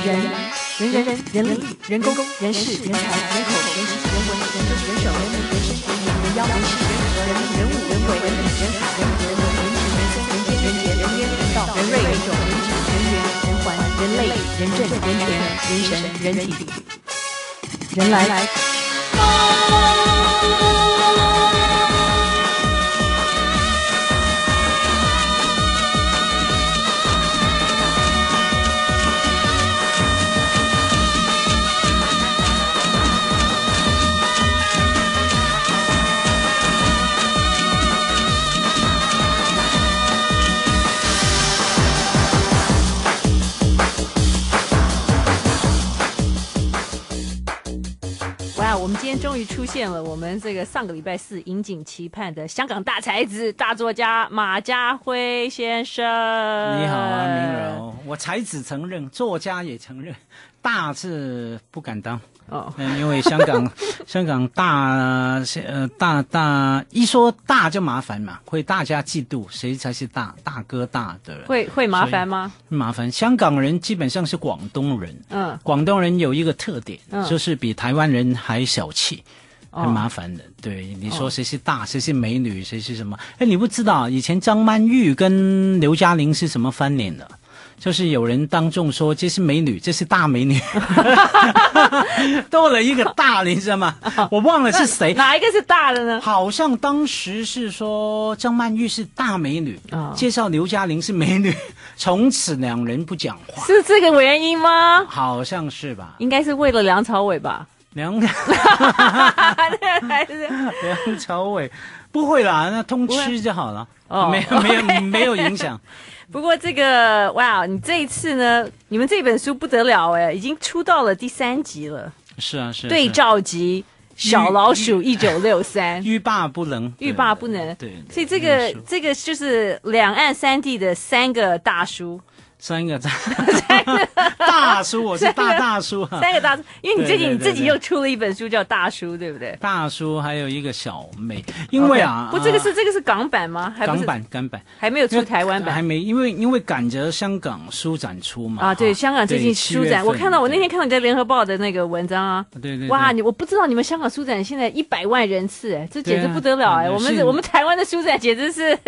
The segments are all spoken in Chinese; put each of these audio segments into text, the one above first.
人人人人人力人工人事人才人口人情人文人政人手人民人生人民人妖人事人和人人物人为人人海人人人情人生人间人杰人烟人道人瑞人种人质人缘人环人类人政人权人神人体。人来。终于出现了，我们这个上个礼拜四引颈期盼的香港大才子、大作家马家辉先生。你好啊，明柔，我才子承认，作家也承认，大字不敢当。哦，嗯，因为香港，香港大，呃，大大一说大就麻烦嘛，会大家嫉妒谁才是大大哥大的人，会会麻烦吗？麻烦，香港人基本上是广东人，嗯，广东人有一个特点，嗯就是比台湾人还小气。哦很麻烦的，对你说谁是大，谁是美女，谁是什么？哎，你不知道以前张曼玉跟刘嘉玲是什么翻脸的？就是有人当众说这是美女，这是大美女，多了一个大，你知道吗？我忘了是谁，哪一个是大的呢？好像当时是说张曼玉是大美女，哦介绍刘嘉玲是美女，从此两人不讲话，是这个原因吗？好像是吧？应该是为了梁朝伟吧？梁 还是梁朝伟不会啦，那通吃就好了，哦没有没有没有影响。不过这个哇，你这一次呢，你们这本书不得了哎，已经出到了第三集了。是啊是啊。对照集《小老鼠一九六三》，欲罢不能，欲罢不能。对，对所以这个这个就是两岸三地的三个大叔。三个大大叔，我是大大叔啊。三个大叔，因为你最近你自己又出了一本书叫《大叔》，对不对？大叔还有一个小妹，因为啊不，这个是这个是港版吗？还港版港版。还没有出台湾版，还没，因为因为赶着香港书展出嘛。啊，对，香港最近书展，我看到我那天看到你在联合报的那个文章啊，对对，哇，你我不知道你们香港书展现在一百万人次，哎，这简直不得了哎，我们我们台湾的书展简直是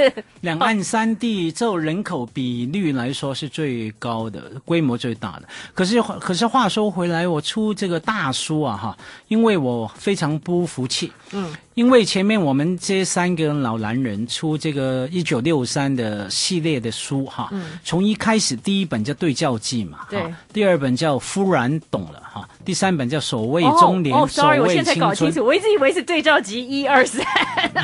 两岸三地就人口比率来说是最最高的。规模最大的，可是可是话说回来，我出这个大书啊哈，因为我非常不服气，嗯，因为前面我们这三个老男人出这个一九六三的系列的书哈，嗯，从一开始第一本叫对照记嘛，对，第二本叫忽然懂了哈，第三本叫所谓中年，哦，sorry，所谓青春，我现在才搞清楚，我一直以为是对照集一二三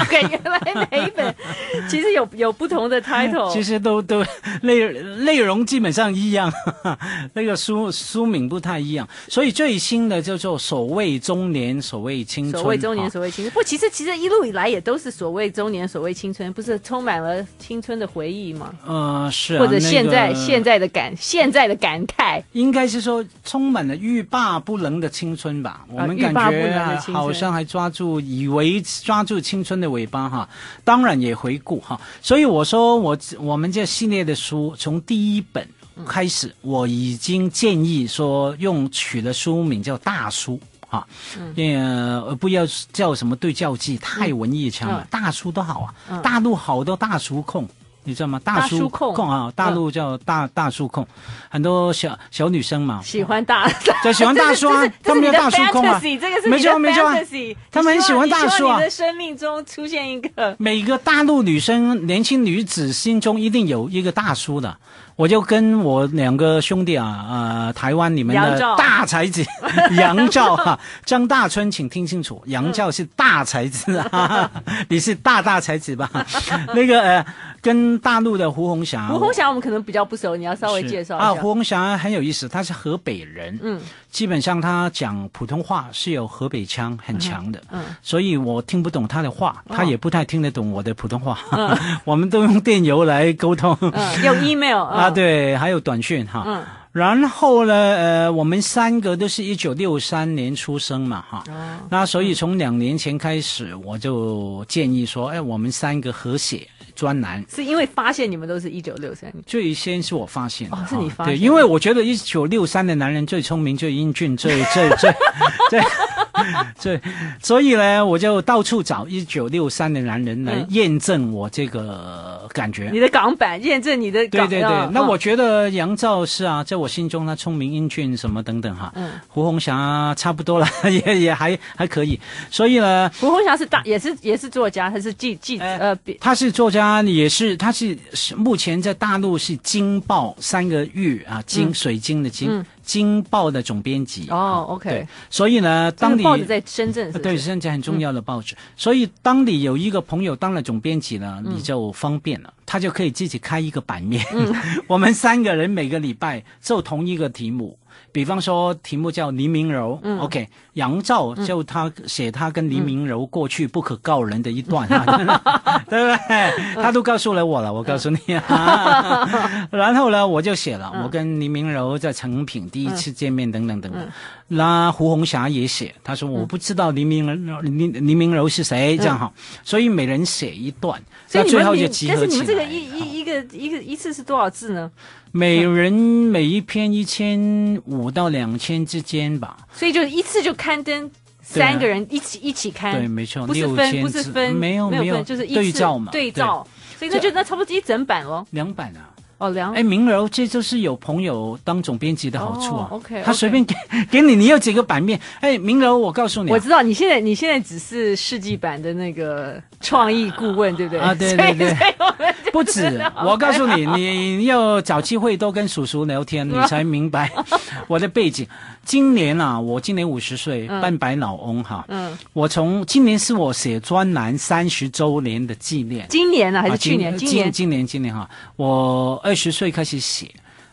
，OK，原来每一本 其实有有不同的 title，其实都都内内容基本上一样。那个书书名不太一样，所以最新的叫做所谓中年，所谓青春。所谓中年，所谓青春。不，其实其实一路以来也都是所谓中年，所谓青春，不是充满了青春的回忆吗？呃，是、啊。或者现在、那个、现在的感现在的感慨，应该是说充满了欲罢不能的青春吧？我们感觉好像还抓住，以为抓住青春的尾巴哈。当然也回顾哈，所以我说我我们这系列的书从第一本。开始我已经建议说用取的书名叫大叔啊，呃、嗯，不要叫什么对教记，太文艺腔了，嗯、大叔都好啊。嗯、大陆好多大叔控，你知道吗？大叔控，控啊，大陆叫大、嗯、大叔控，很多小小女生嘛喜欢大，就喜欢大叔啊，他们叫大叔控啊，这个是没错没错，他们很喜欢大叔啊。你的生命中出现一个，每个大陆女生年轻女子心中一定有一个大叔的。我就跟我两个兄弟啊，呃，台湾你们的大才子 杨照哈，张大春，请听清楚，杨照是大才子啊，你是大大才子吧？那个呃，跟大陆的胡红霞，胡红霞我们可能比较不熟，你要稍微介绍一下啊。胡红霞很有意思，他是河北人，嗯，基本上他讲普通话是有河北腔很强的，嗯，嗯，所以我听不懂他的话，他也不太听得懂我的普通话，嗯、我们都用电邮来沟通，嗯、用 email 啊。对，还有短讯哈，嗯，然后呢，呃，我们三个都是一九六三年出生嘛，哈。哦。那所以从两年前开始，我就建议说，哎，我们三个合写专栏。是因为发现你们都是一九六三年。最先是我发现的。哦，是你发现的。对，因为我觉得一九六三的男人最聪明、最英俊、最最最最。对，所以呢，我就到处找一九六三的男人来验证我这个感觉。嗯、你的港版验证你的港。对对对，那我觉得杨照是啊，在我心中他聪明英俊什么等等哈。嗯。胡红霞差不多了，也也还还可以。所以呢，胡红霞是大，也是也是作家，他是记记呃，他是作家，也是他是目前在大陆是《京报》三个玉啊，金水晶的金。嗯京报的总编辑哦，OK，对，所以呢，当你报纸在深圳对，深圳很重要的报纸，嗯，所以当你有一个朋友当了总编辑呢，你就方便了，嗯，他就可以自己开一个版面，嗯，我们三个人每个礼拜做同一个题目。比方说，题目叫黎明柔，嗯，OK，杨照就他写他跟黎明柔过去不可告人的一段，对不对？他都告诉了我了，我告诉你啊。然后呢，我就写了，我跟黎明柔在成品第一次见面，等等等等。那胡红霞也写，他说我不知道黎明柔黎黎明柔是谁，这样哈。所以每人写一段，那最后就集合起来。但是你们这个一一一个一个一次是多少字呢？每人每一篇一千五到两千之间吧，所以就一次就刊登三个人一起、啊、一起刊，对，没错，不是分不是分，没有没有，就是一次对照嘛，对照，所以那就那差不多一整版哦，两版啊。哦，两。哎，明柔，这就是有朋友当总编辑的好处啊。哦、OK，他随便给 给你，你有几个版面。哎，明柔，我告诉你、啊，我知道你现在你现在只是世纪版的那个创意顾问，对不对？啊，对对对，不止。我告诉你，你要找机会多跟叔叔聊天，你才明白我的背景。今年啊，我今年五十岁，半百老翁哈。嗯。我从今年是我写专栏三十周年的纪念。今年呢、啊，还是去年？今年，今年，今年哈，我二十岁开始写，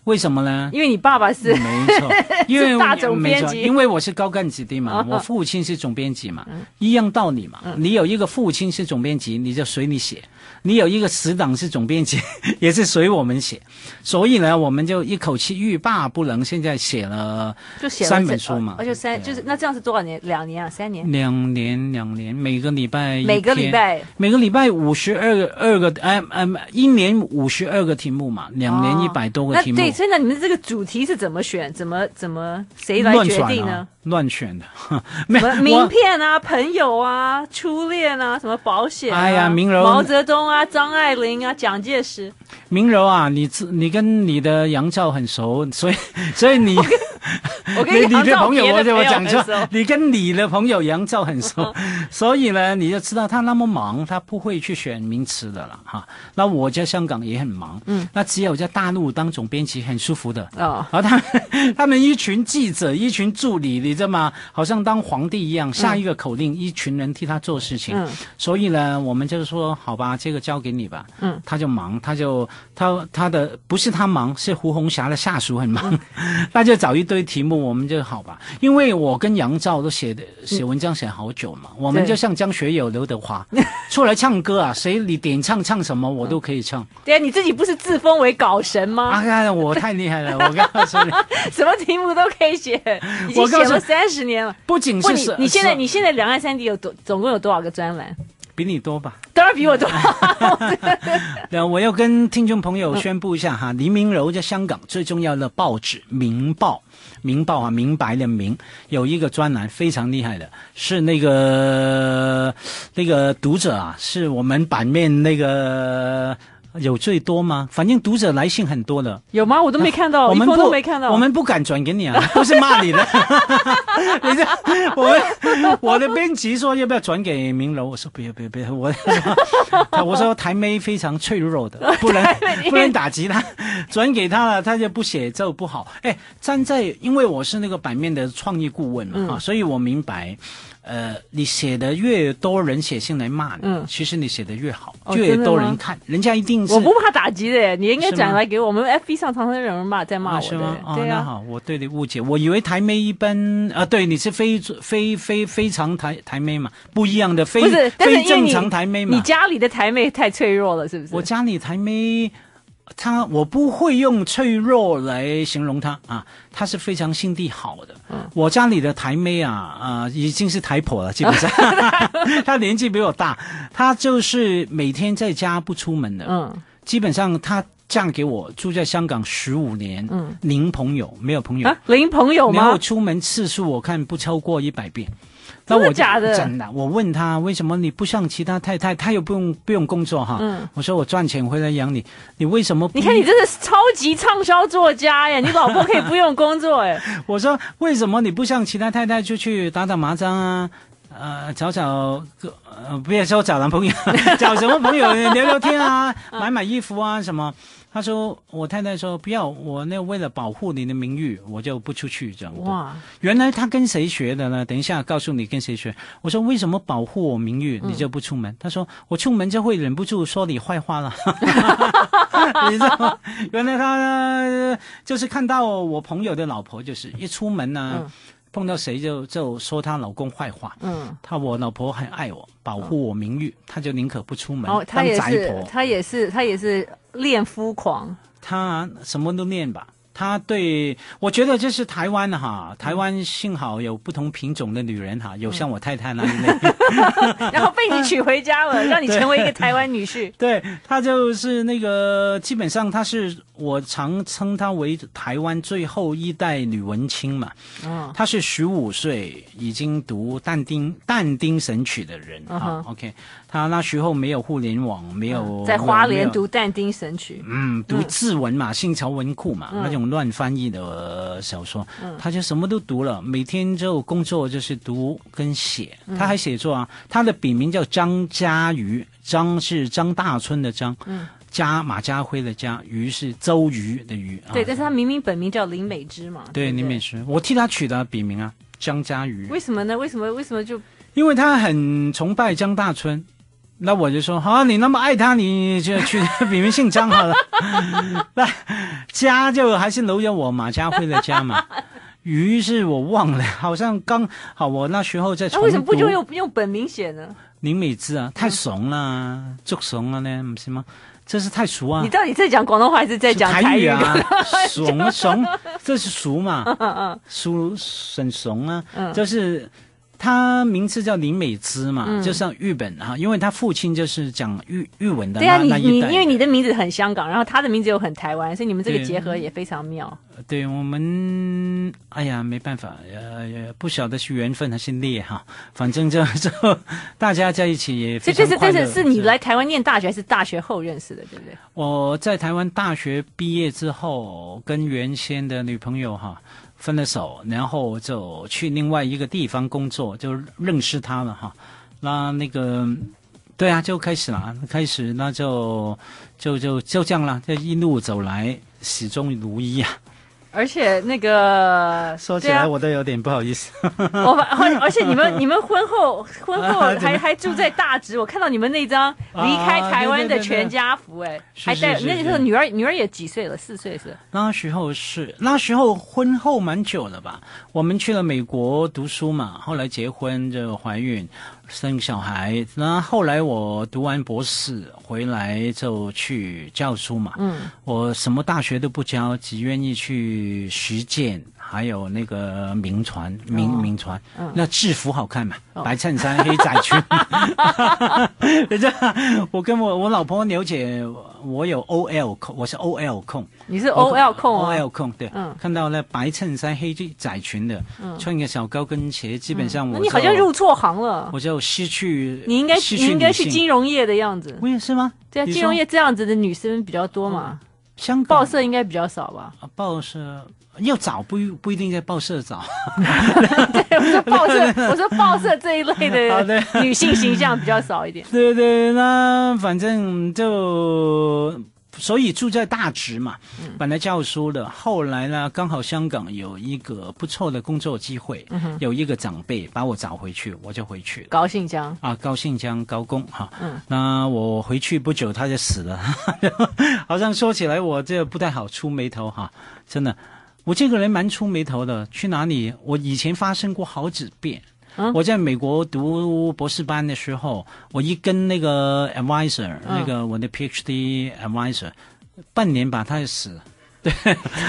为什么呢？因为你爸爸是，没错，因为大总编辑，因为我是高干子弟嘛，我父亲是总编辑嘛，一样道理嘛。你有一个父亲是总编辑，你就随你写。你有一个死党是总编辑，也是随我们写，所以呢，我们就一口气欲罢不能。现在写了就写了三本书嘛，而且三就是那这样是多少年？两年啊，三年？两年，两年，每个礼拜每个礼拜每个礼拜五十二个二个哎哎，一年五十二个题目嘛，两年一百多个题目。哦、对，现在你们这个主题是怎么选？怎么怎么谁来决定呢？乱选的，名片啊，朋友啊，初恋啊，什么保险、啊？哎呀，明柔，毛泽东啊，张爱玲啊，蒋介石。明柔啊，你你跟你的杨照很熟，所以所以你。我跟你的朋友，我就我讲错，你跟你的朋友杨照很熟，所以呢，你就知道他那么忙，他不会去选名词的了哈。那我在香港也很忙，嗯，那只有在大陆当总编辑很舒服的哦。然后他们 他们一群记者，一群助理，你知道吗？好像当皇帝一样，下一个口令，一群人替他做事情。嗯，所以呢，我们就是说，好吧，这个交给你吧。嗯，他就忙，他就他他的不是他忙，是胡红霞的下属很忙，那就找一堆题目。我们就好吧，因为我跟杨照都写的写文章写好久嘛，嗯、我们就像张学友、刘德华 出来唱歌啊，谁你点唱唱什么我都可以唱。对啊，你自己不是自封为稿神吗？啊呀，我太厉害了！我告诉你，什么题目都可以写，已经写了三十年了。不仅是你，你现在你现在两岸三地有多总共有多少个专栏？比你多吧？当然比我多。那，我要跟听众朋友宣布一下哈，黎明柔在香港最重要的报纸《明报》。明报啊，明白的明，有一个专栏非常厉害的，是那个那个读者啊，是我们版面那个。有最多吗？反正读者来信很多的。有吗？我都没看到，啊、我们都没看到。我们不敢转给你啊，都是骂你的。你这，我我的编辑说要不要转给明楼？我说不要不要不要，我 说我说台妹非常脆弱的，不能不能打击他，转给他了他就不写就不好。哎，站在因为我是那个版面的创意顾问嘛，嗯、啊，所以我明白。呃，你写的越多人写信来骂你，嗯，其实你写的越好，就越多人看，人家一定是。我不怕打击的，你应该转来给我们 FB 上，常常有人骂，在骂我。是吗？哦，那好，我对你误解，我以为台妹一般啊，对，你是非非非非常台台妹嘛，不一样的非非正常台妹嘛。你家里的台妹太脆弱了，是不是？我家里台妹。他我不会用脆弱来形容他啊，他是非常心地好的。嗯，我家里的台妹啊，啊、呃，已经是台婆了，基本上，她年纪比我大，她就是每天在家不出门的。嗯，基本上她嫁给我，住在香港十五年。嗯，零朋友，没有朋友。啊、零朋友吗？没有出门次数，我看不超过一百遍。真的假的？真的。我问他为什么你不像其他太太，他又不用不用工作哈？嗯。我说我赚钱回来养你，你为什么不？你看你真的是超级畅销作家呀！你老婆可以不用工作哎。我说为什么你不像其他太太出去打打麻将啊？呃，找找个呃，不要说找男朋友，找什么朋友聊聊天 啊，买买衣服啊什么。他说：“我太太说不要，我那为了保护你的名誉，我就不出去这样。”哇！原来他跟谁学的呢？等一下告诉你跟谁学。我说：“为什么保护我名誉，你就不出门？”嗯、他说：“我出门就会忍不住说你坏话了。”你知道吗？原来他就是看到我朋友的老婆，就是一出门呢、啊。嗯碰到谁就就说她老公坏话，嗯，她我老婆很爱我，保护我名誉，她、嗯、就宁可不出门。哦，她也是，她也是，她也是恋夫狂，她什么都恋吧。他对我觉得这是台湾哈，台湾幸好有不同品种的女人哈，有像我太太那一类，然后被你娶回家了，让你成为一个台湾女婿。对，她就是那个，基本上她是我常称她为台湾最后一代女文青嘛。嗯，她是十五岁已经读但丁但丁神曲的人啊。OK。他那时候没有互联网，没有、嗯、在花莲读但丁神曲，嗯，读字文嘛，新潮文库嘛，嗯、那种乱翻译的小说，嗯、他就什么都读了，每天就工作就是读跟写，嗯、他还写作啊，他的笔名叫张家瑜，张是张大春的张，嗯，家马家辉的家，鱼是周瑜的瑜，对，但是他明明本名叫林美芝嘛，对，林美芝，我替他取的笔名啊，张家瑜，为什么呢？为什么？为什么就？因为他很崇拜张大春。那我就说，好、啊，你那么爱他，你就去笔名姓张好了。那家就还是留着我马家辉的家嘛。于是我忘了，好像刚好我那时候在。那、啊、为什么不就用用本名写呢？林美芝啊，太怂了，就怂了呢，不是吗？这是太俗啊！你到底在讲广东话还是在讲台语，啊？怂 怂，这是俗嘛？嗯嗯俗很怂啊，嗯、就是。他名字叫林美姿嘛，嗯、就像日本哈，因为他父亲就是讲日日文的。对啊，你你因为你的名字很香港，然后他的名字又很台湾，所以你们这个结合也非常妙。对，对我们，哎呀，没办法，呃，不晓得是缘分还是孽哈，反正就 就大家在一起也非常。这这是这是是你来台湾念大学还是大学后认识的，对不对？我在台湾大学毕业之后，跟原先的女朋友哈。分了手，然后就去另外一个地方工作，就认识他了哈。那那个，对啊，就开始了，开始那就就就就这样了，就一路走来始终如一啊。而且那个说起来我都有点不好意思。我而且你们 你们婚后婚后还还住在大直，我看到你们那张离开台湾的全家福，哎，还带那个时候女儿女儿也几岁了？四岁是？那时候是那时候婚后蛮久了吧？我们去了美国读书嘛，后来结婚就怀孕。生小孩，那后来我读完博士回来就去教书嘛。嗯，我什么大学都不教，只愿意去实践。还有那个名船，名名船，那制服好看嘛？白衬衫黑窄裙。等下，我跟我我老婆了解，我有 OL 控，我是 OL 控。你是 OL 控啊？OL 控，对。嗯。看到那白衬衫黑窄裙的，穿一个小高跟鞋，基本上我。你好像入错行了。我就失去。你应该你应该去金融业的样子。我也是吗？对啊，金融业这样子的女生比较多嘛。香港。报社应该比较少吧？报社。要找不不一定在报社找，对，我说报社，我说报社这一类的女性形象比较少一点。对对，那反正就所以住在大直嘛，本来教书的，后来呢刚好香港有一个不错的工作机会，有一个长辈把我找回去，我就回去了。高兴江啊，高兴江高工哈，嗯，那我回去不久他就死了，好像说起来我这不太好出眉头哈，真的。我这个人蛮出眉头的，去哪里？我以前发生过好几遍。嗯、我在美国读博士班的时候，我一跟那个 advisor，、嗯、那个我的 PhD advisor，半年吧，他就死了。对，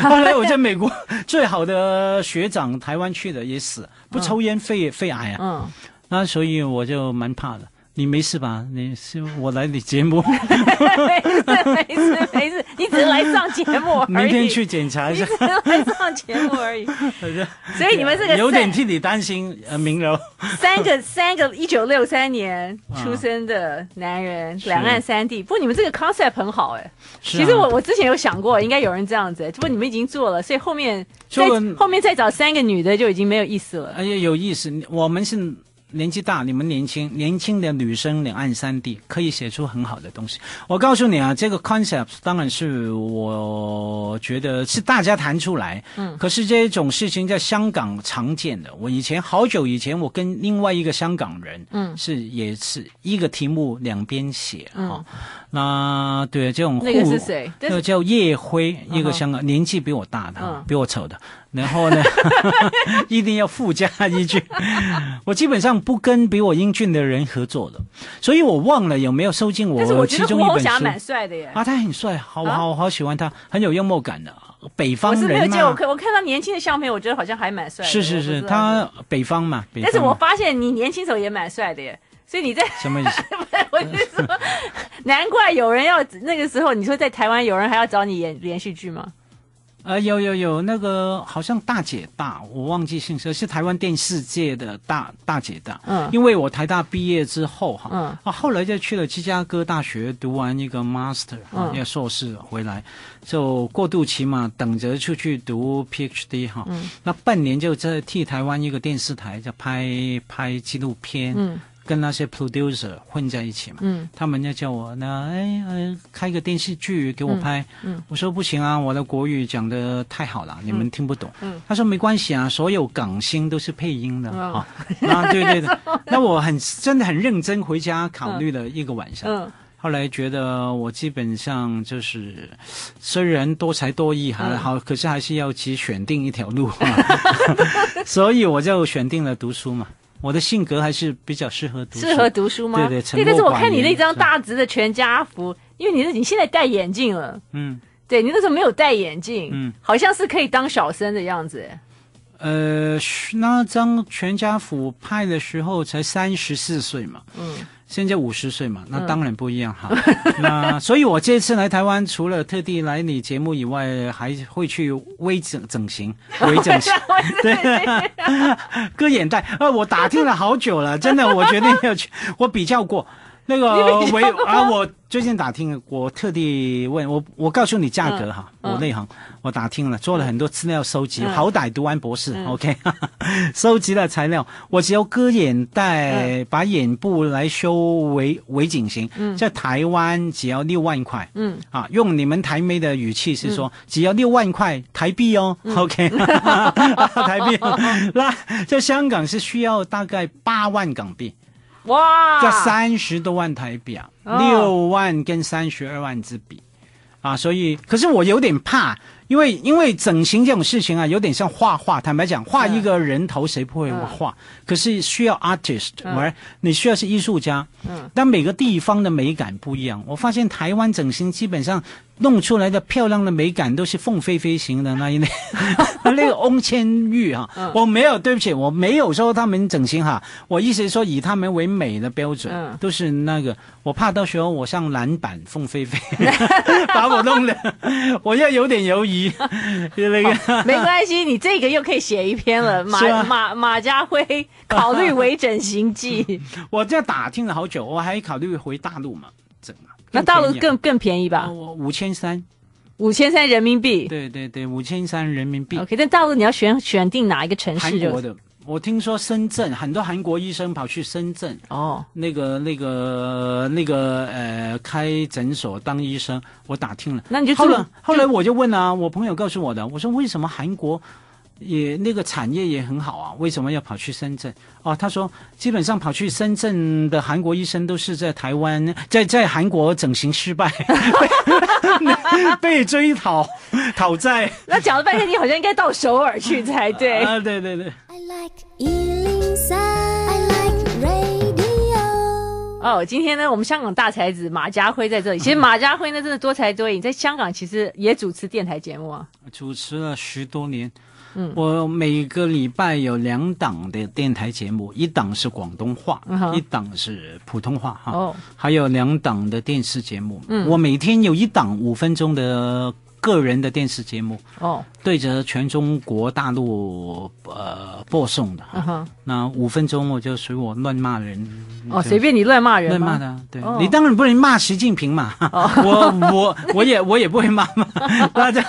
后来我在美国最好的学长台湾去的也死，不抽烟肺肺癌啊。嗯，那所以我就蛮怕的。你没事吧？你是我来你节目，没事没事上节目 而已。明天去检查一下，上节目而已。所以你们这个有点替你担心，呃，明柔。三个 三个一九六三年出生的男人，两岸三地。不过你们这个 concept 很好哎。其实我我之前有想过，应该有人这样子，不过你们已经做了，所以后面再后面再找三个女的就已经没有意思了。哎呀，有意思，我们是。年纪大，你们年轻，年轻的女生两岸三地可以写出很好的东西。我告诉你啊，这个 concept 当然是我觉得是大家谈出来，嗯，可是这种事情在香港常见的。我以前好久以前，我跟另外一个香港人，嗯，是也是一个题目两边写，嗯、哦，那对这种那个是谁？那个叫叶辉，一个香港、嗯、年纪比我大的，嗯、比我丑的。然后呢，一定要附加一句，我基本上不跟比我英俊的人合作的，所以我忘了有没有收进我其中一本书。蛮帅的耶。啊，他很帅，好好好喜欢他，很有幽默感的北方人。我是没有见过，我看他年轻的相片，我觉得好像还蛮帅的。是是是，他北方嘛。北方。但是我发现你年轻时候也蛮帅的耶，所以你在 什么意思？我是说，难怪有人要那个时候，你说在台湾有人还要找你演连续剧吗？呃，有有有，那个好像大姐大，我忘记姓氏，是台湾电视界的大大姐大。嗯，因为我台大毕业之后哈，嗯，啊，后来就去了芝加哥大学读完一个 master，嗯，一个硕士回来，就过渡期嘛，等着出去读 PhD 哈。嗯，那半年就在替台湾一个电视台在拍拍纪录片。嗯。跟那些 producer 混在一起嘛，嗯，他们就叫我那哎哎开个电视剧给我拍，嗯，嗯，我说不行啊，我的国语讲的太好了，你们听不懂，嗯，他说没关系啊，所有港星都是配音的，啊，啊对对的，那我很真的很认真回家考虑了一个晚上，嗯，后来觉得我基本上就是虽然多才多艺还好，可是还是要去选定一条路，所以我就选定了读书嘛。我的性格还是比较适合读书，适合读书吗？对对，但是我看你那张大直的全家福，因为你是你现在戴眼镜了，嗯，对你那时候没有戴眼镜，嗯，好像是可以当小生的样子。呃，那张全家福拍的时候才三十四岁嘛，嗯。现在五十岁嘛，那当然不一样哈。嗯、那所以，我这次来台湾，除了特地来你节目以外，还会去微整 整形、微整形，对，割眼袋。呃，我打听了好久了，真的，我决定要去。我比较过。那个微啊，我最近打听，我特地问我，我告诉你价格哈，嗯、我内行，我打听了，做了很多资料收集，嗯、好歹读完博士、嗯、，OK，收集了材料，我只要割眼袋，嗯、把眼部来修微微整形，嗯、在台湾只要六万块，嗯，啊，用你们台妹的语气是说，嗯、只要六万块台币哦、嗯、OK，台币，那在香港是需要大概八万港币。哇，这三十多万台币啊，六、哦、万跟三十二万之比，啊，所以可是我有点怕，因为因为整形这种事情啊，有点像画画。坦白讲，画一个人头谁不会画？嗯、可是需要 artist，而、嗯、你需要是艺术家。嗯，但每个地方的美感不一样。我发现台湾整形基本上。弄出来的漂亮的美感都是凤飞飞型的那一类，那个翁千玉哈，我没有，对不起，我没有说他们整形哈，我意思是说以他们为美的标准，嗯、都是那个，我怕到时候我上篮板凤飞飞，把我弄的，我要有点犹疑，就那个，没关系，你这个又可以写一篇了，马马马家辉考虑微整形记，我这打听了好久，我还考虑回大陆嘛。那大陆更更便宜吧？五千三，五千三人民币。对对对，五千三人民币。OK，但大陆你要选选定哪一个城市？韩国的，我听说深圳很多韩国医生跑去深圳哦，那个那个那个呃开诊所当医生，我打听了。那你就后来后来我就问啊，我朋友告诉我的，我说为什么韩国？也那个产业也很好啊，为什么要跑去深圳？哦，他说基本上跑去深圳的韩国医生都是在台湾，在在韩国整形失败，被追讨 讨债。那讲了半天，你好像应该到首尔去才对。啊，对对对。I like 哦，今天呢，我们香港大才子马家辉在这里。其实马家辉呢，真的多才多艺，在香港其实也主持电台节目啊，主持了十多年。嗯，我每个礼拜有两档的电台节目，一档是广东话，嗯、一档是普通话哈。哦，还有两档的电视节目。嗯，我每天有一档五分钟的。个人的电视节目哦，对着全中国大陆呃播送的，嗯、哼。那五分钟我就随我乱骂人。哦，随便你乱骂人，乱骂的，对、哦、你当然不能骂习近平嘛，哦、我我我也我也不会骂嘛，那就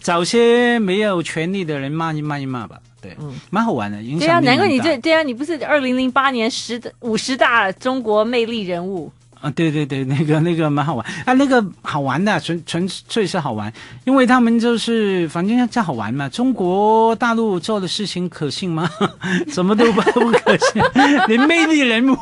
找些没有权利的人骂一骂一骂吧，对，嗯，蛮好玩的。对啊，难怪你这对啊，你不是二零零八年十五十大中国魅力人物。啊，对对对，那个那个蛮好玩啊，那个好玩的，纯纯粹是好玩，因为他们就是反正这好玩嘛。中国大陆做的事情可信吗？什么都不不可信，连魅力人物，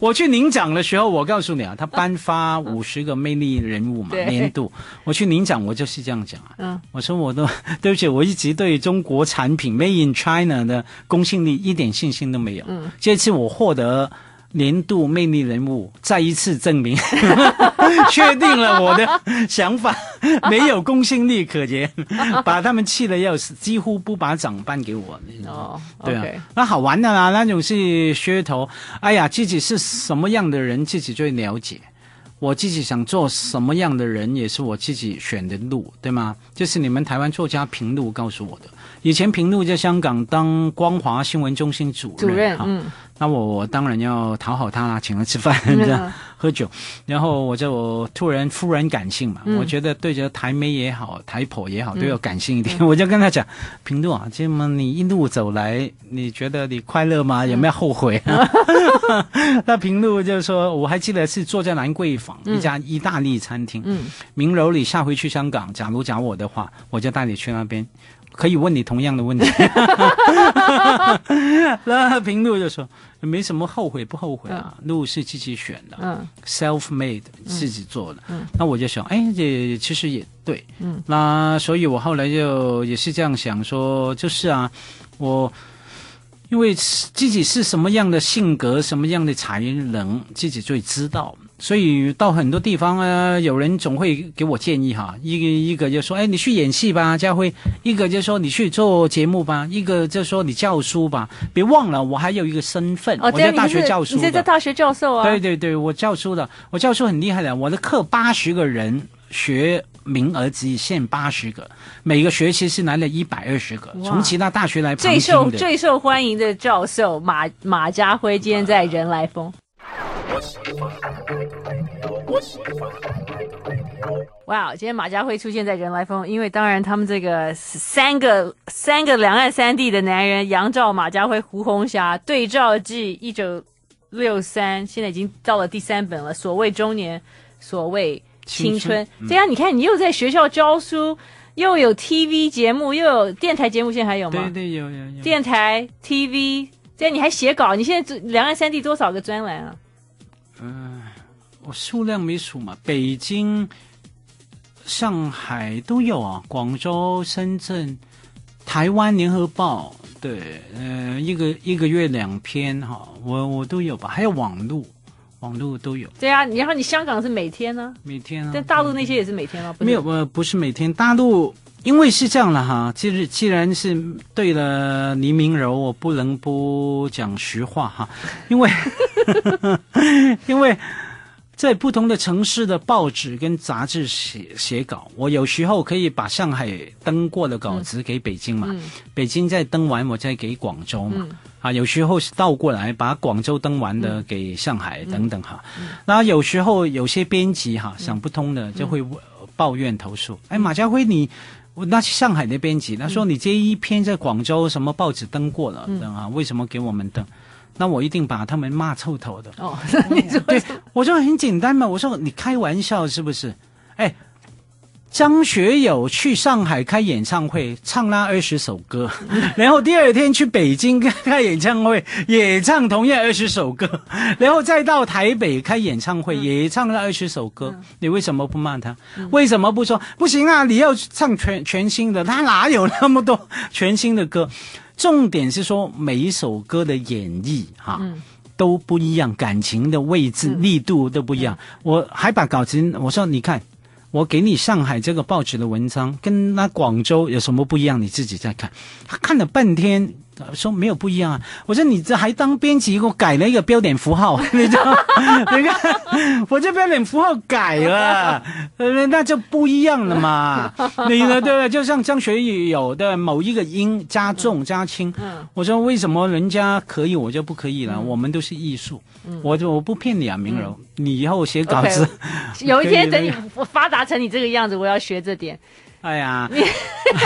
我去领奖的时候，我告诉你啊，他颁发五十个魅力人物嘛，年度，我去领奖，我就是这样讲啊。嗯，我说我都对不起，我一直对中国产品 Made in China 的公信力一点信心都没有。嗯，这次我获得。年度魅力人物再一次证明，确定了我的想法，没有公信力可言，把他们气得要死，几乎不把奖颁给我。哦，对啊.那好玩的啦，那种是噱头。哎呀，自己是什么样的人，自己最了解。我自己想做什么样的人，也是我自己选的路，对吗？就是你们台湾作家平路告诉我的。以前平路在香港当光华新闻中心主任，主任嗯。那我我当然要讨好他啦，请他吃饭，这样喝酒，然后我就突然突然感性嘛，嗯、我觉得对着台妹也好，台婆也好，都要感性一点。嗯、我就跟他讲，平路啊，这么你一路走来，你觉得你快乐吗？有没有后悔？啊？嗯、那平路就说，我还记得是坐在兰桂坊、嗯、一家意大利餐厅，嗯，明柔，你下回去香港，假如找我的话，我就带你去那边。可以问你同样的问题，那平路就说没什么后悔不后悔啊，嗯、路是自己选的，嗯，self made 自己做的，嗯，那我就想，哎，这其实也对，嗯，那所以我后来就也是这样想说，就是啊，我因为自己是什么样的性格，什么样的才能，自己最知道。所以到很多地方啊，有人总会给我建议哈，一个一个就说，哎，你去演戏吧，家辉；一个就说你去做节目吧，一个就说你教书吧。别忘了，我还有一个身份，哦、我在大学教书的。你在这大学教授啊？对对对，我教书的，我教书很厉害的。我的课八十个人学名额只限八十个，每个学期是来了一百二十个，从其他大学来。最受最受欢迎的教授马马家辉今天在人来疯。哇！Wow, 今天马家辉出现在人来疯，因为当然他们这个三个三个两岸三地的男人，杨照、马家辉、胡红霞对照记一九六三，现在已经到了第三本了。所谓中年，所谓青春。这样、嗯、你看，你又在学校教书，又有 TV 节目，又有电台节目，现在还有吗？对对有有有。电台 TV，这样你还写稿？你现在两岸三地多少个专栏啊？嗯、呃，我数量没数嘛，北京、上海都有啊，广州、深圳、台湾联合报，对，呃，一个一个月两篇哈，我我都有吧，还有网路，网络都有。对啊，然后你香港是每天呢？每天啊。但大陆那些也是每天吗？没有，呃，不是每天，大陆。因为是这样了哈，其实既然是对了黎明柔，我不能不讲实话哈，因为 因为在不同的城市的报纸跟杂志写写稿，我有时候可以把上海登过的稿子给北京嘛，嗯、北京再登完，我再给广州嘛，嗯、啊，有时候是倒过来，把广州登完的给上海等等哈，那、嗯嗯、有时候有些编辑哈想不通的就会抱怨投诉，哎，马家辉你。我那是上海那编辑，他说你这一篇在广州什么报纸登过了，嗯、啊？为什么给我们登？那我一定把他们骂臭头的。哦，你说对，我说很简单嘛，我说你开玩笑是不是？哎。张学友去上海开演唱会，唱那二十首歌，然后第二天去北京开演唱会，也唱同样二十首歌，然后再到台北开演唱会，也唱那二十首歌。你为什么不骂他？为什么不说不行啊？你要唱全全新的，他哪有那么多全新的歌？重点是说每一首歌的演绎哈。都不一样，感情的位置、嗯、力度都不一样。嗯、我还把稿子我说，你看，我给你上海这个报纸的文章，跟那广州有什么不一样？你自己再看。他看了半天。说没有不一样啊！我说你这还当编辑，给我改了一个标点符号，你知道？你看，我这标点符号改了，那就不一样了嘛。你呢？对不对？就像张学友的某一个音加重加轻，我说为什么人家可以，我就不可以了？我们都是艺术，我就我不骗你啊，明柔，你以后写稿子，有一天等你发达成你这个样子，我要学这点。哎呀，你，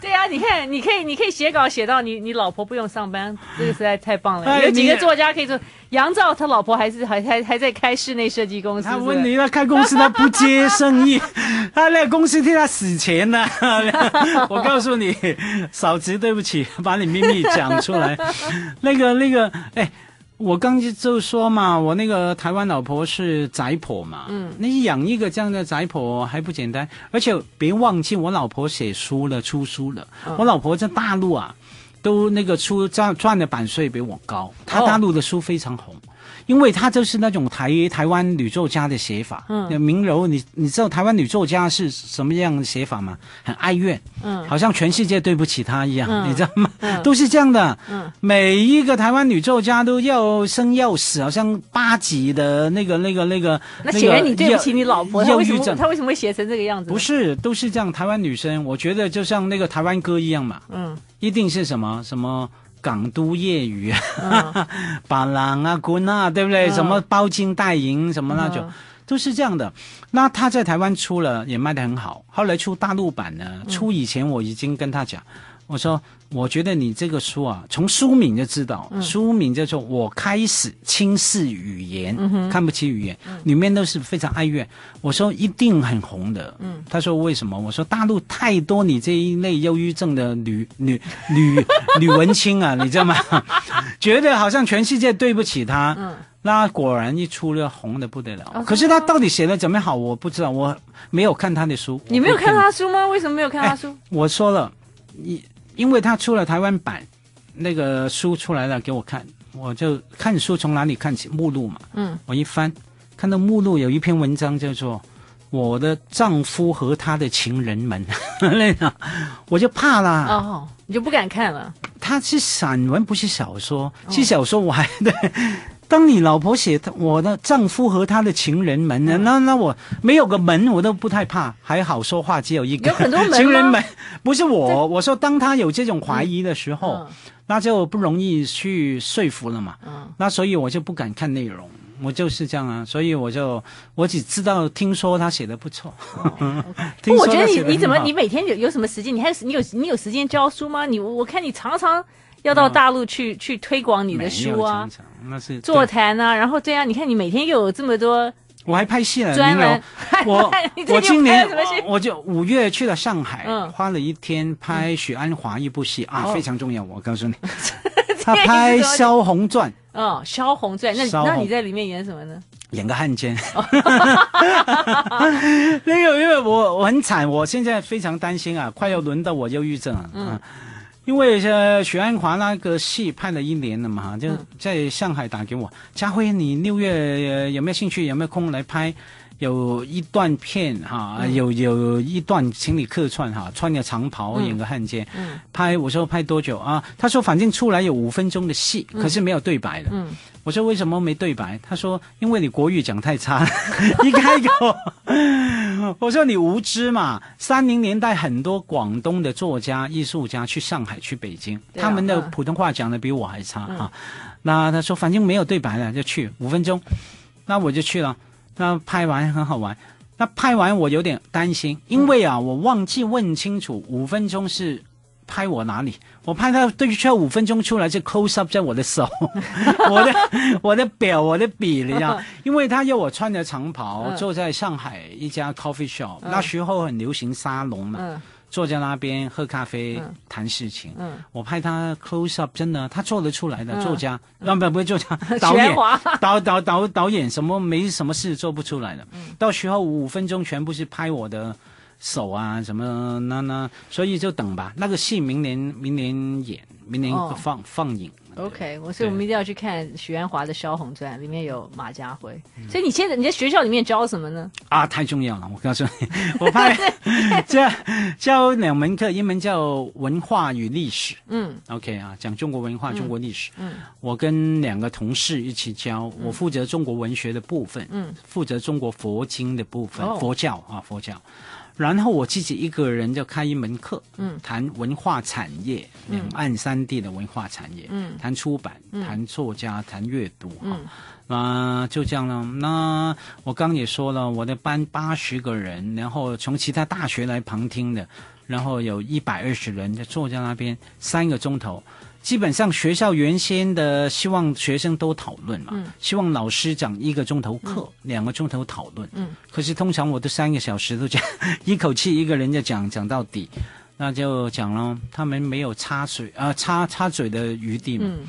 对呀、啊，你看，你可以，你可以写稿写到你，你老婆不用上班，这个实在太棒了。哎、有几个作家可以做，杨照他老婆还是还还还在开室内设计公司。他问你，他开公司他不接生意，他那个公司替他死钱呢。我告诉你，嫂子，对不起，把你秘密讲出来。那个那个，哎。我刚就说嘛，我那个台湾老婆是宅婆嘛，嗯，你养一个这样的宅婆还不简单，而且别忘记我老婆写书了，出书了，哦、我老婆在大陆啊，都那个出赚赚的版税比我高，她大陆的书非常红。哦因为他就是那种台台湾女作家的写法，嗯，明柔，你你知道台湾女作家是什么样的写法吗？很哀怨，嗯，好像全世界对不起她一样，嗯、你知道吗？嗯、都是这样的，嗯，每一个台湾女作家都要生要死，好像八级的那个那个那个。那显然你对不起你老婆，她为什么她为什么会写成这个样子？不是，都是这样。台湾女生，我觉得就像那个台湾歌一样嘛，嗯，一定是什么什么。港都粤语啊，白兰啊，滚啊，对不对？什么包金带银什么那种，都是这样的。那他在台湾出了也卖得很好，后来出大陆版呢，出以前我已经跟他讲。我说，我觉得你这个书啊，从书名就知道，嗯、书名叫做《我开始轻视语言，嗯、看不起语言》，嗯、里面都是非常哀怨。我说一定很红的。嗯，他说为什么？我说大陆太多你这一类忧郁症的女女女 女文青啊，你知道吗？觉得好像全世界对不起她。嗯，那果然一出了红的不得了。哦、可是他到底写的怎么好，我不知道，我没有看他的书。你没有看他书吗？为什么没有看他书？我说了，你。因为他出了台湾版，那个书出来了给我看，我就看书从哪里看起？目录嘛，嗯，我一翻，看到目录有一篇文章叫做《我的丈夫和他的情人们》，那个我就怕了，哦，你就不敢看了。他是散文，不是小说，是小说我还对。当你老婆写我的丈夫和他的情人们呢？那那我没有个门，我都不太怕，还好说话只有一个。有很多门情人们不是我，我说当他有这种怀疑的时候，嗯、那就不容易去说服了嘛。嗯、那所以我就不敢看内容，我就是这样啊。所以我就我只知道听说他写的不错。哦 okay、我觉得你你怎么你每天有有什么时间？你还你有你有时间教书吗？你我看你常常。要到大陆去去推广你的书啊，那是座谈啊，然后对啊，你看你每天又有这么多，我还拍戏了，专门 我我今年我就五月去了上海，花了一天拍许鞍华一部戏啊，非常重要，我告诉你，他拍《萧红传》。嗯，《萧红传》，那那你在里面演什么呢？演个汉奸。那个因为我我很惨，我现在非常担心啊，快要轮到我忧郁症了，嗯。因为呃，许鞍华那个戏拍了一年了嘛，就在上海打给我，家辉，你六月有没有兴趣？有没有空来拍？有一段片哈，有有一段请你客串哈，穿个长袍演个汉奸。嗯，拍我说拍多久啊？他说反正出来有五分钟的戏，可是没有对白的。嗯，我说为什么没对白？他说因为你国语讲太差，一开口。我说你无知嘛！三零年代很多广东的作家、艺术家去上海、去北京，啊、他们的普通话讲的比我还差哈、嗯啊。那他说反正没有对白了，就去五分钟。那我就去了。那拍完很好玩。那拍完我有点担心，因为啊，我忘记问清楚五分钟是。拍我哪里？我拍他对需要五分钟出来就 close up 在我的手，我的我的表，我的笔，你知道？因为他要我穿着长袍坐在上海一家 coffee shop，那时候很流行沙龙嘛，坐在那边喝咖啡谈事情。我拍他 close up，真的他做得出来的作家，不不不是作家，导演导导导导演什么没什么事做不出来的。到时候五分钟全部是拍我的。手啊，什么那那，所以就等吧。那个戏明年明年演，明年放、哦、放映。OK，我所以我们一定要去看许鞍华的《萧红传》，里面有马家辉。所以你现在你在学校里面教什么呢？啊，太重要了！我告诉你，我怕 教教两门课，一门叫文化与历史。嗯，OK 啊，讲中国文化、中国历史。嗯，我跟两个同事一起教，我负责中国文学的部分，嗯，负责中国佛经的部分，佛教啊，佛教。然后我自己一个人就开一门课，嗯，谈文化产业，两岸三地的文化产业，嗯，谈出版，谈作家，谈阅读，嗯，啊，就这样了。那我刚也说了，我的班八十个人，然后从其他大学来旁听的，然后有一百二十人在坐在那边三个钟头。基本上学校原先的希望学生都讨论嘛，嗯、希望老师讲一个钟头课，嗯、两个钟头讨论。嗯，可是通常我都三个小时都讲一口气一个人就讲讲到底，那就讲了，他们没有插嘴啊、呃、插插嘴的余地嘛。嗯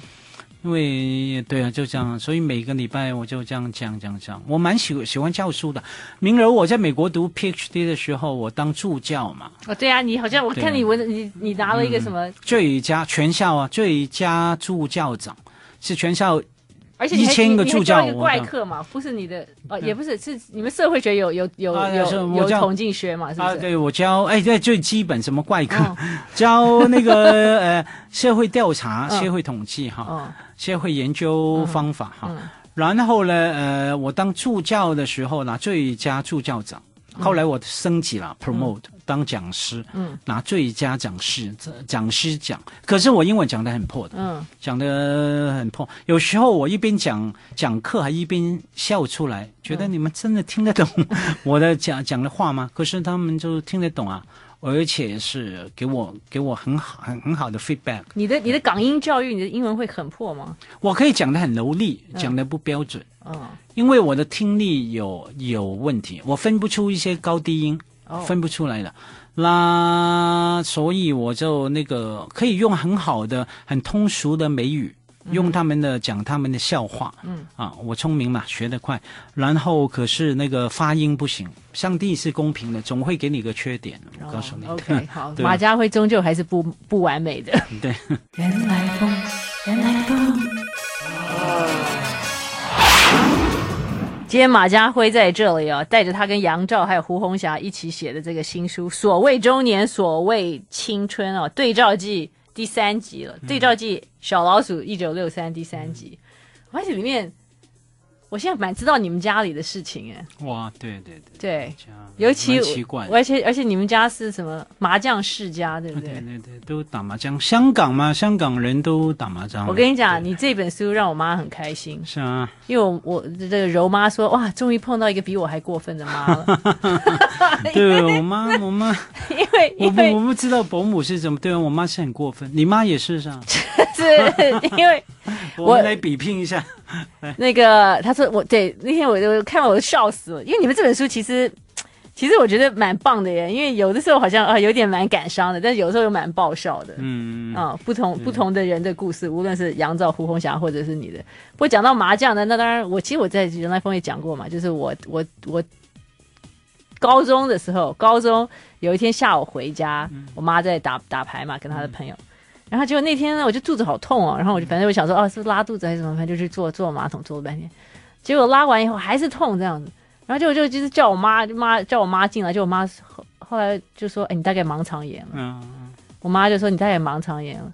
因为对啊，就这样，所以每个礼拜我就这样讲讲讲。我蛮喜喜欢教书的。明楼，我在美国读 PhD 的时候，我当助教嘛。哦，对啊，你好像我看你文，你你拿了一个什么？最佳全校啊，最佳助教长是全校，而且一千个助教。一个怪客嘛，不是你的哦，也不是，是你们社会学有有有有有统计学嘛？是不是？啊，对，我教哎，对，最基本什么怪课，教那个呃社会调查、社会统计哈。社会研究方法哈，然后呢，呃，我当助教的时候拿最佳助教奖，嗯、后来我升级了，promote、嗯、当讲师，嗯，拿最佳讲师讲师奖。可是我英文讲的很破的，嗯，讲的很破。有时候我一边讲讲课，还一边笑出来，觉得你们真的听得懂 我的讲讲的话吗？可是他们就听得懂啊。而且是给我给我很好很很好的 feedback。你的你的港英教育，你的英文会很破吗？我可以讲的很流利，讲的不标准。嗯，因为我的听力有有问题，我分不出一些高低音，哦、分不出来的。那所以我就那个可以用很好的、很通俗的美语。用他们的讲他们的笑话，嗯啊，我聪明嘛，学得快，然后可是那个发音不行。上帝是公平的，总会给你个缺点。我告诉你，OK，好，马家辉终究还是不不完美的。对。原来风，原来风。今天马家辉在这里哦，带着他跟杨照还有胡红霞一起写的这个新书《所谓中年，所谓青春》哦，对照记。第三集了，对照记小老鼠一九六三第三集，而且里面，我现在蛮知道你们家里的事情哎。哇，对对对，对，尤其奇怪，而且而且你们家是什么麻将世家，对不对？对对对，都打麻将。香港嘛，香港人都打麻将。我跟你讲，你这本书让我妈很开心。是啊，因为我我这个柔妈说，哇，终于碰到一个比我还过分的妈了。对我妈，我妈。因为我不我不知道伯母是怎么对我妈是很过分，你妈也是是吧？是因为我，我们来比拼一下。那个他说我对那天我就看完我都笑死了，因为你们这本书其实其实我觉得蛮棒的耶，因为有的时候好像啊有点蛮感伤的，但是有的时候又蛮爆笑的。嗯啊，不同不同的人的故事，无论是杨照、胡红霞或者是你的。不过讲到麻将呢，那当然我其实我在人来疯也讲过嘛，就是我我我。高中的时候，高中有一天下午回家，嗯、我妈在打打牌嘛，跟她的朋友。嗯、然后结果那天呢，我就肚子好痛哦，然后我就反正我想说，哦，是不是拉肚子还是什么？反正就去坐坐马桶坐了半天。结果拉完以后还是痛这样子，然后就就就是叫我妈，妈叫我妈进来，就我妈后后来就说，哎，你大概盲肠炎了。嗯、我妈就说你大概盲肠炎了。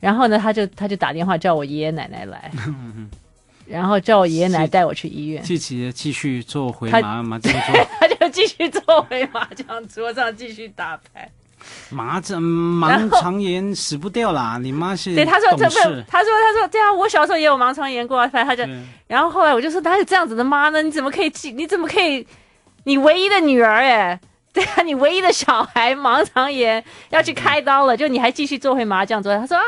然后呢，她就她就打电话叫我爷爷奶奶来。嗯然后叫我爷爷奶奶带我去医院，自己继续做回麻麻将桌，他就继续坐回麻将桌上继续打牌。麻将盲肠炎死不掉啦！你妈是对他说，他不他说他说对啊，我小时候也有盲肠炎过，他就然后后来我就说哪有这样子的妈呢？你怎么可以你怎么可以？你唯一的女儿哎，对啊，你唯一的小孩盲肠炎要去开刀了，就你还继续做回麻将桌？他说啊。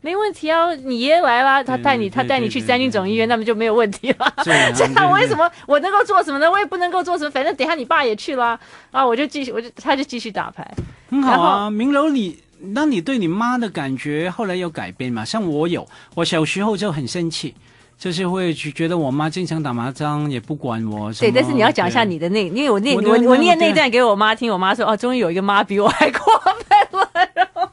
没问题啊，你爷爷来了，他带你，他带你去三军总医院，那么就没有问题了。这样，为什么我能够做什么呢？我也不能够做什么，反正等下你爸也去了啊，我就继续，我就他就继续打牌。很好啊，明柔，你那你对你妈的感觉后来有改变吗？像我有，我小时候就很生气，就是会觉得我妈经常打麻将，也不管我。对，但是你要讲一下你的那，因为我那我我念那段给我妈听，我妈说哦，终于有一个妈比我还过分了。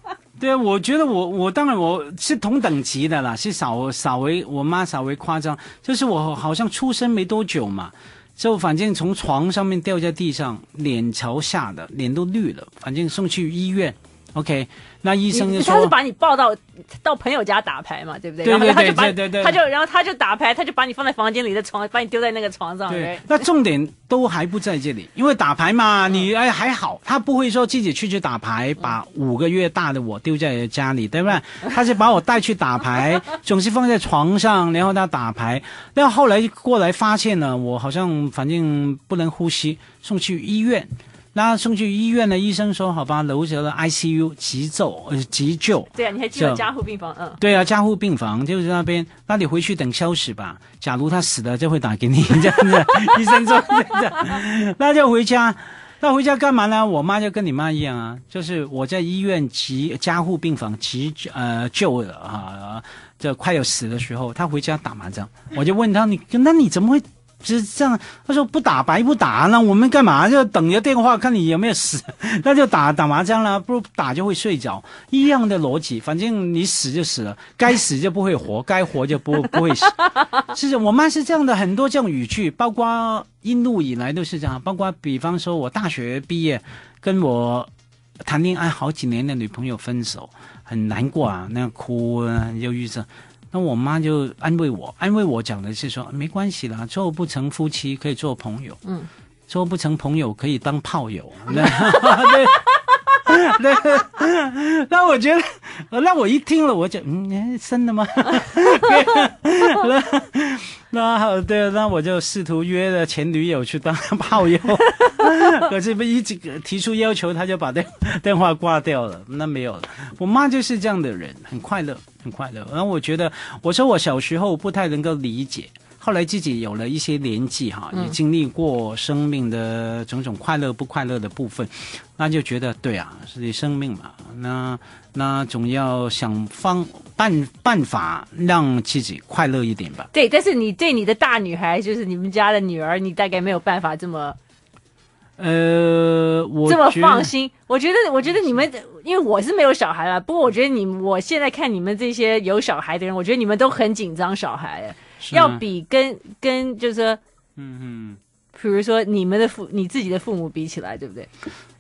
对啊，我觉得我我当然我是同等级的啦，是稍稍微我妈稍微夸张，就是我好像出生没多久嘛，就反正从床上面掉在地上，脸朝下的，脸都绿了，反正送去医院。OK，那医生就说他是把你抱到到朋友家打牌嘛，对不对？对对对，然后他就把对对对，他就然后他就打牌，他就把你放在房间里的床，把你丢在那个床上。对，那重点都还不在这里，因为打牌嘛，你哎还好，他不会说自己出去打牌，把五个月大的我丢在家里，对不对？他是把我带去打牌，总是放在床上，然后他打牌。那后后来过来发现了，我好像反正不能呼吸，送去医院。那送去医院的医生说：“好吧，楼下的 ICU 急救，呃，急救。”对啊，你还记得加护病房？嗯，对啊，加护病房就是那边。那你回去等消息吧。假如他死了，就会打给你 这样子。医生说这样，那就回家。那回家干嘛呢？我妈就跟你妈一样啊，就是我在医院急加护病房急呃救了啊，就快要死的时候，她回家打麻将。我就问她：“你那你怎么会？”是这样，他说不打白不打，那我们干嘛？就等着电话看你有没有死，那就打打麻将了，不如打就会睡着，一样的逻辑。反正你死就死了，该死就不会活，该活就不不会死。是，我妈是这样的，很多这种语句，包括一路以来都是这样。包括比方说我大学毕业，跟我谈恋爱好几年的女朋友分手，很难过啊，那样哭啊，忧郁症。那我妈就安慰我，安慰我讲的是说没关系啦，做不成夫妻可以做朋友，嗯，做不成朋友可以当炮友，对，对，那我觉得，那我一听了，我就嗯，真的吗？那好，对，那我就试图约了前女友去当炮友，可是不一直提出要求，他就把电电话挂掉了。那没有了，我妈就是这样的人，很快乐，很快乐。然后我觉得，我说我小时候不太能够理解。后来自己有了一些年纪哈，也经历过生命的种种快乐不快乐的部分，嗯、那就觉得对啊，是你生命嘛，那那总要想方办办法让自己快乐一点吧。对，但是你对你的大女孩，就是你们家的女儿，你大概没有办法这么，呃，我这么放心。我觉得，我觉得你们，因为我是没有小孩了，不过我觉得你，我现在看你们这些有小孩的人，我觉得你们都很紧张小孩。要比跟跟就是说，嗯嗯，比如说你们的父你自己的父母比起来，对不对？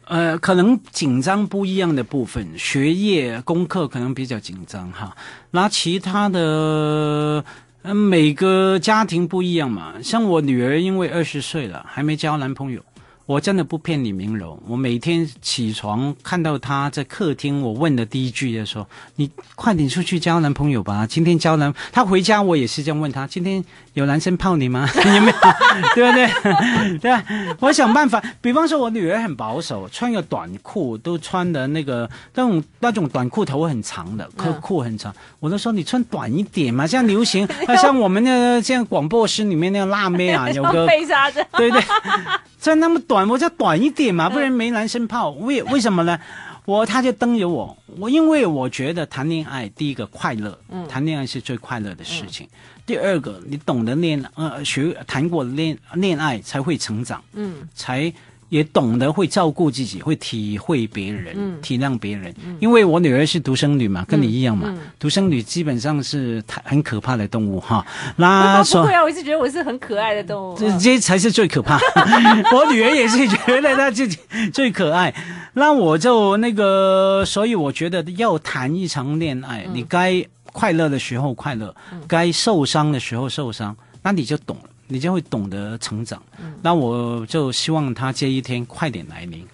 呃，可能紧张不一样的部分，学业功课可能比较紧张哈。那其他的，呃，每个家庭不一样嘛。像我女儿，因为二十岁了，还没交男朋友。我真的不骗你，明柔。我每天起床看到他在客厅，我问的第一句就说：“你快点出去交男朋友吧。”今天交男，他回家我也是这样问他：“ 今天有男生泡你吗？有没有？对不对？对啊，我想办法。比方说，我女儿很保守，穿个短裤都穿的那个那种那种短裤头很长的，裤裤很长。我都说你穿短一点嘛，像 流行，像我们那像广播室里面那个辣妹啊，有个对对。穿那么短，我就短一点嘛，不然没男生泡。为为什么呢？我他就瞪着我，我因为我觉得谈恋爱第一个快乐，嗯，谈恋爱是最快乐的事情。嗯、第二个，你懂得恋呃学谈过恋恋爱才会成长，嗯，才。也懂得会照顾自己，会体会别人，嗯、体谅别人。嗯、因为我女儿是独生女嘛，跟你一样嘛。独、生女基本上是很可怕的动物哈。那说不会啊，我一直觉得我是很可爱的动物。这这才是最可怕。我女儿也是觉得她自己最可爱。那我就那个，所以我觉得要谈一场恋爱，嗯、你该快乐的时候快乐，嗯、该受伤的时候受伤，那你就懂了。你就会懂得成长，嗯、那我就希望他这一天快点来临，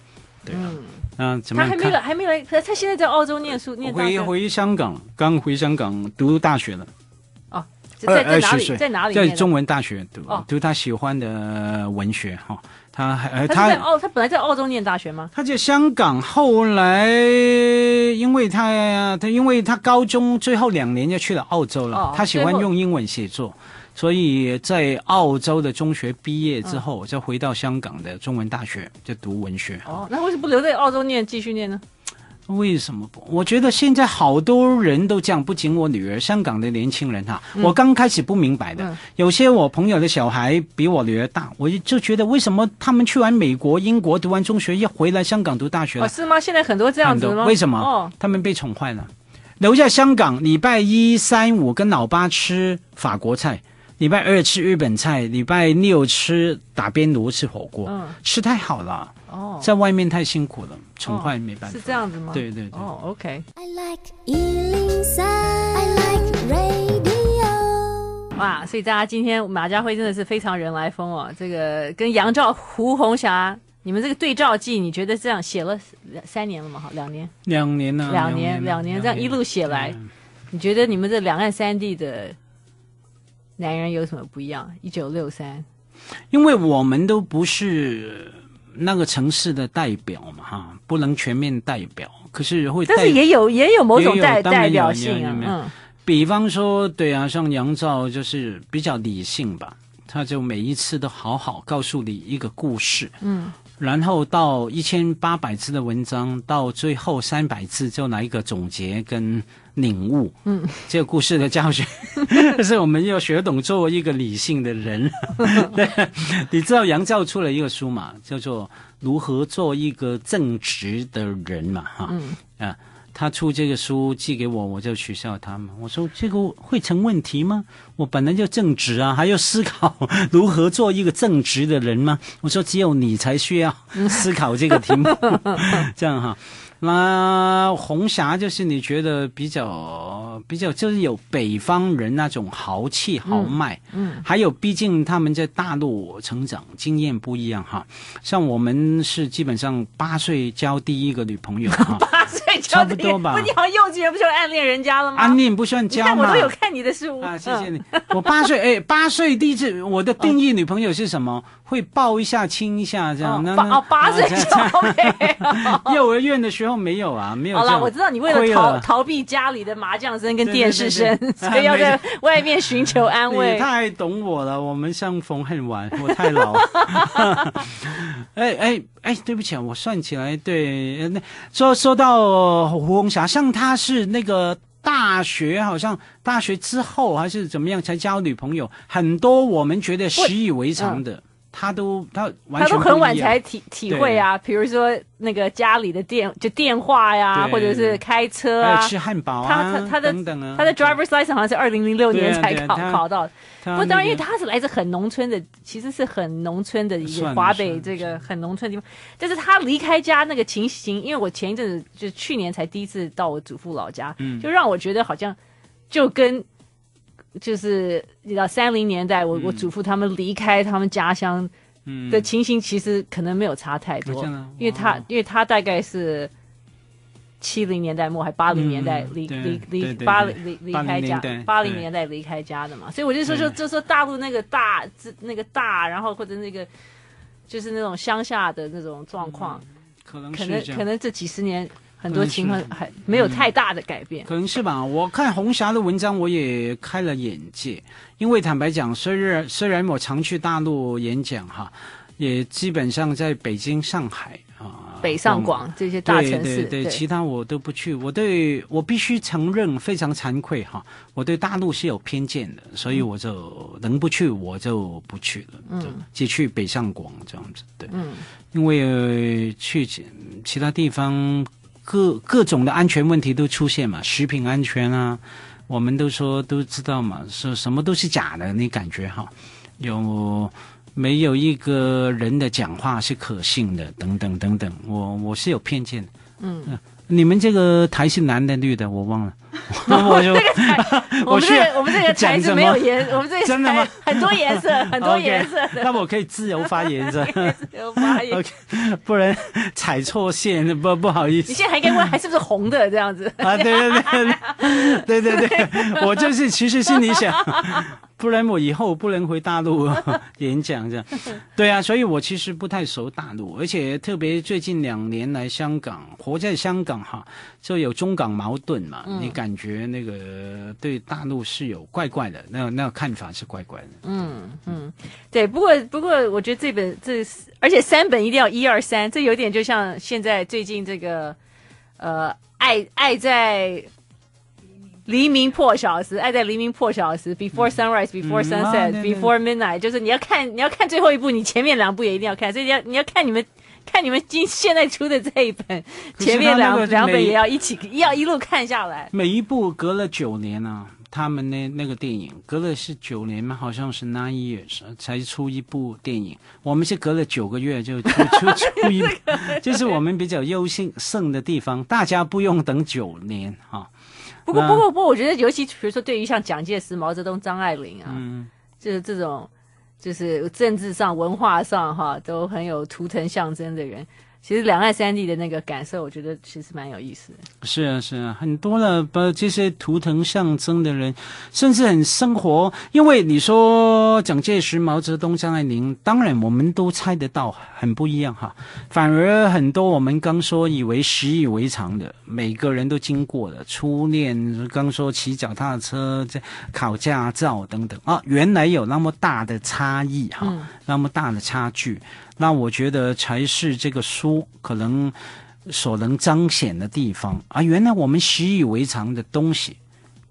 对啊，嗯，怎么还没来，还没来，他现在在澳洲念书，念。回回香港，刚回香港读大学了。哦，在在哪里？在哪里？在中文大学读，哦、读他喜欢的文学哈。他还他在澳，他本来在澳洲念大学吗？他在香港，后来因为他他因为他高中最后两年就去了澳洲了，哦、他喜欢用英文写作。所以在澳洲的中学毕业之后，就回到香港的中文大学就读文学。哦，那为什么不留在澳洲念，继续念呢？为什么不？我觉得现在好多人都这样，不仅我女儿，香港的年轻人哈，嗯、我刚开始不明白的，嗯、有些我朋友的小孩比我女儿大，我就觉得为什么他们去完美国、英国读完中学，要回来香港读大学了？哦，是吗？现在很多这样子吗？为什么？哦，他们被宠坏了，留在香港，礼拜一、三、五跟老爸吃法国菜，礼拜二吃日本菜，礼拜六吃打边炉、吃火锅，嗯，吃太好了。哦，在外面太辛苦了，宠坏没办法。是这样子吗？对对对。哦，OK。I like 哇，所以大家今天马家辉真的是非常人来疯哦。这个跟杨照、胡红霞，你们这个对照记，你觉得这样写了两三年了吗？哈，两年。两年呢？两年，两年，这样一路写来，你觉得你们这两岸三地的男人有什么不一样？一九六三。因为我们都不是。那个城市的代表嘛，哈，不能全面代表，可是会，但是也有也有某种代代表性啊。嗯，比方说，对啊，像杨照就是比较理性吧，他就每一次都好好告诉你一个故事，嗯，然后到一千八百字的文章，到最后三百字就来一个总结跟。领悟，嗯，这个故事的教学，是我们要学懂作为一个理性的人。对，你知道杨照出了一个书嘛，叫做《如何做一个正直的人》嘛，哈，嗯，啊，他出这个书寄给我，我就取笑他嘛。我说这个会成问题吗？我本来就正直啊，还要思考如何做一个正直的人吗？我说只有你才需要思考这个题目，这样哈。那红霞就是你觉得比较比较就是有北方人那种豪气豪迈，嗯，嗯还有毕竟他们在大陆成长经验不一样哈，像我们是基本上八岁交第一个女朋友哈，八岁交第一个，差不多吧？不，你好幼稚，不就暗恋人家了吗？暗恋不算交吗？我都有看你的书啊，谢谢你。嗯、我八岁 哎，八岁第一次，我的定义女朋友是什么？哦、会抱一下亲一下这样。哦，八哦八岁就 幼儿园的时候。没有啊，没有。好了，我知道你为了逃了逃避家里的麻将声跟电视声，对对对，所以要在外面寻求安慰。你太懂我了，我们相逢恨晚，我太老了。哎哎哎，对不起啊，我算起来，对，那说说到胡红霞，像他是那个大学，好像大学之后还是怎么样才交女朋友，很多我们觉得习以为常的。他都他完全他都很晚才体体会啊，比如说那个家里的电就电话呀，或者是开车啊，吃汉堡啊，他他的他的 driver's license 好像是二零零六年才考考到。不，当然，因为他是来自很农村的，其实是很农村的一个华北这个很农村的地方。但是他离开家那个情形，因为我前一阵子就去年才第一次到我祖父老家，就让我觉得好像就跟。就是你知道三零年代，我、嗯、我祖父他们离开他们家乡的情形，其实可能没有差太多，嗯、因为他因为他大概是七零年代末还八零年代离离离八零离离开家八零年代离开家的嘛，所以我就说说就说大陆那个大那个大，然后或者那个就是那种乡下的那种状况，嗯、可能可能可能这几十年。很多情况还没有太大的改变，可能是吧。我看红霞的文章，我也开了眼界。因为坦白讲，虽然虽然我常去大陆演讲哈，也基本上在北京、上海啊、北上广这些大城市，对对对，其他我都不去。我对我必须承认，非常惭愧哈，我对大陆是有偏见的，所以我就能不去我就不去了，嗯，就去北上广这样子，对，嗯，因为去其他地方。各各种的安全问题都出现嘛，食品安全啊，我们都说都知道嘛，说什么都是假的，你感觉哈，有没有一个人的讲话是可信的？等等等等，我我是有偏见的，嗯。嗯你们这个台是男的女的，我忘了。我就 我们这个我们这个台是没有颜，我们这个真的吗？很多颜色，很多颜色。那我可以自由发言，是自由发言。不然踩错线，不不好意思。你现在还可以问，还是不是红的这样子？啊，对对对，对对对，我就是其实心里想。不然我以后不能回大陆演讲这样，对啊，所以我其实不太熟大陆，而且特别最近两年来香港，活在香港哈，就有中港矛盾嘛，嗯、你感觉那个对大陆是有怪怪的，那那个看法是怪怪的。嗯嗯，对，不过不过我觉得这本这而且三本一定要一二三，这有点就像现在最近这个。呃，爱爱在黎明破晓时，爱在黎明破晓时，before sunrise，before sunset，before midnight，就是你要看你要看最后一部，你前面两部也一定要看，所以你要你要看你们。看你们今现在出的这一本，前面两两本也要一起要一路看下来。每一部隔了九年啊，他们那那个电影隔了是九年嘛，好像是 nine years 才出一部电影。我们是隔了九个月就出出出一部 就是我们比较优胜的地方，大家不用等九年哈。不过不过不过，我觉得尤其比如说对于像蒋介石、毛泽东、张爱玲啊，嗯，就是这种。就是政治上、文化上，哈，都很有图腾象征的人。其实两岸三地的那个感受，我觉得其实蛮有意思的。是啊，是啊，很多的把这些图腾象征的人，甚至很生活。因为你说蒋介石、毛泽东、张爱玲，当然我们都猜得到，很不一样哈。反而很多我们刚说以为习以为常的，每个人都经过的初恋，刚说骑脚踏车、这考驾照等等啊，原来有那么大的差异哈，嗯、那么大的差距。那我觉得才是这个书可能所能彰显的地方啊！原来我们习以为常的东西，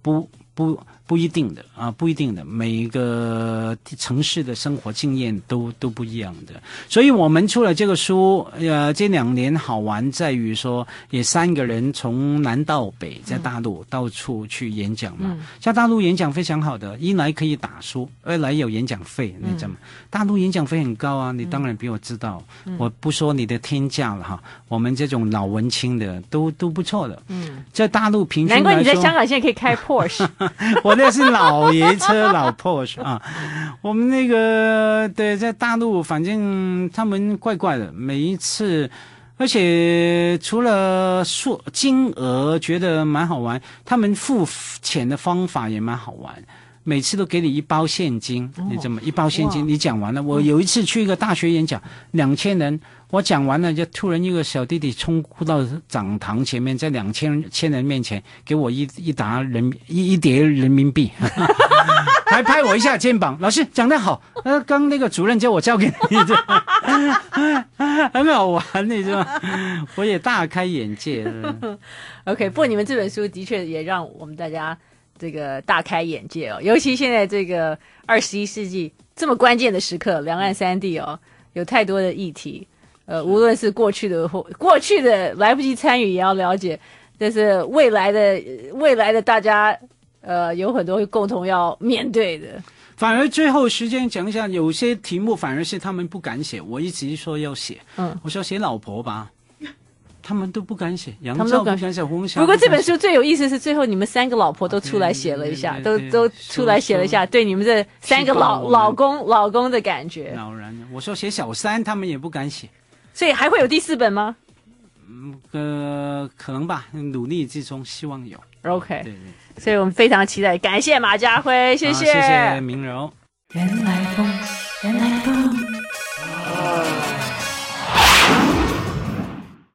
不不。不一定的啊，不一定的。每一个城市的生活经验都都不一样的，所以我们出了这个书，呃，这两年好玩在于说，也三个人从南到北在大陆到处去演讲嘛。嗯、像大陆演讲非常好的，一来可以打书，二来有演讲费，你知道吗？嗯、大陆演讲费很高啊，你当然比我知道。嗯、我不说你的天价了哈，我们这种老文青的都都不错的。嗯，在大陆平均难怪你在香港现在可以开 Porsche。我。这是老爷车，老 Porsche 啊！我们那个对，在大陆，反正他们怪怪的，每一次，而且除了数金额觉得蛮好玩，他们付钱的方法也蛮好玩。每次都给你一包现金，你怎么一包现金，你讲完了。我有一次去一个大学演讲，两千人，我讲完了，就突然一个小弟弟冲到讲堂前面，在两千千人面前给我一一沓人一一叠人民币，还拍我一下肩膀。老师讲得好，呃，刚那个主任叫我交给你，很好玩，你知道吗？我也大开眼界。OK，不过你们这本书的确也让我们大家。这个大开眼界哦，尤其现在这个二十一世纪这么关键的时刻，两岸三地哦，有太多的议题，呃，无论是过去的或过去的来不及参与也要了解，但是未来的未来的大家呃有很多共同要面对的。反而最后时间讲一下，有些题目反而是他们不敢写，我一直说要写，嗯，我说写老婆吧。他们都不敢写，杨照不敢写，胡不过这本书最有意思是最后你们三个老婆都出来写了一下，都都出来写了一下，对你们这三个老老公老公的感觉。老人，我说写小三，他们也不敢写，所以还会有第四本吗？嗯，呃，可能吧，努力之中，希望有。OK，对对，所以我们非常期待，感谢马家辉，谢谢，谢谢明柔。原来风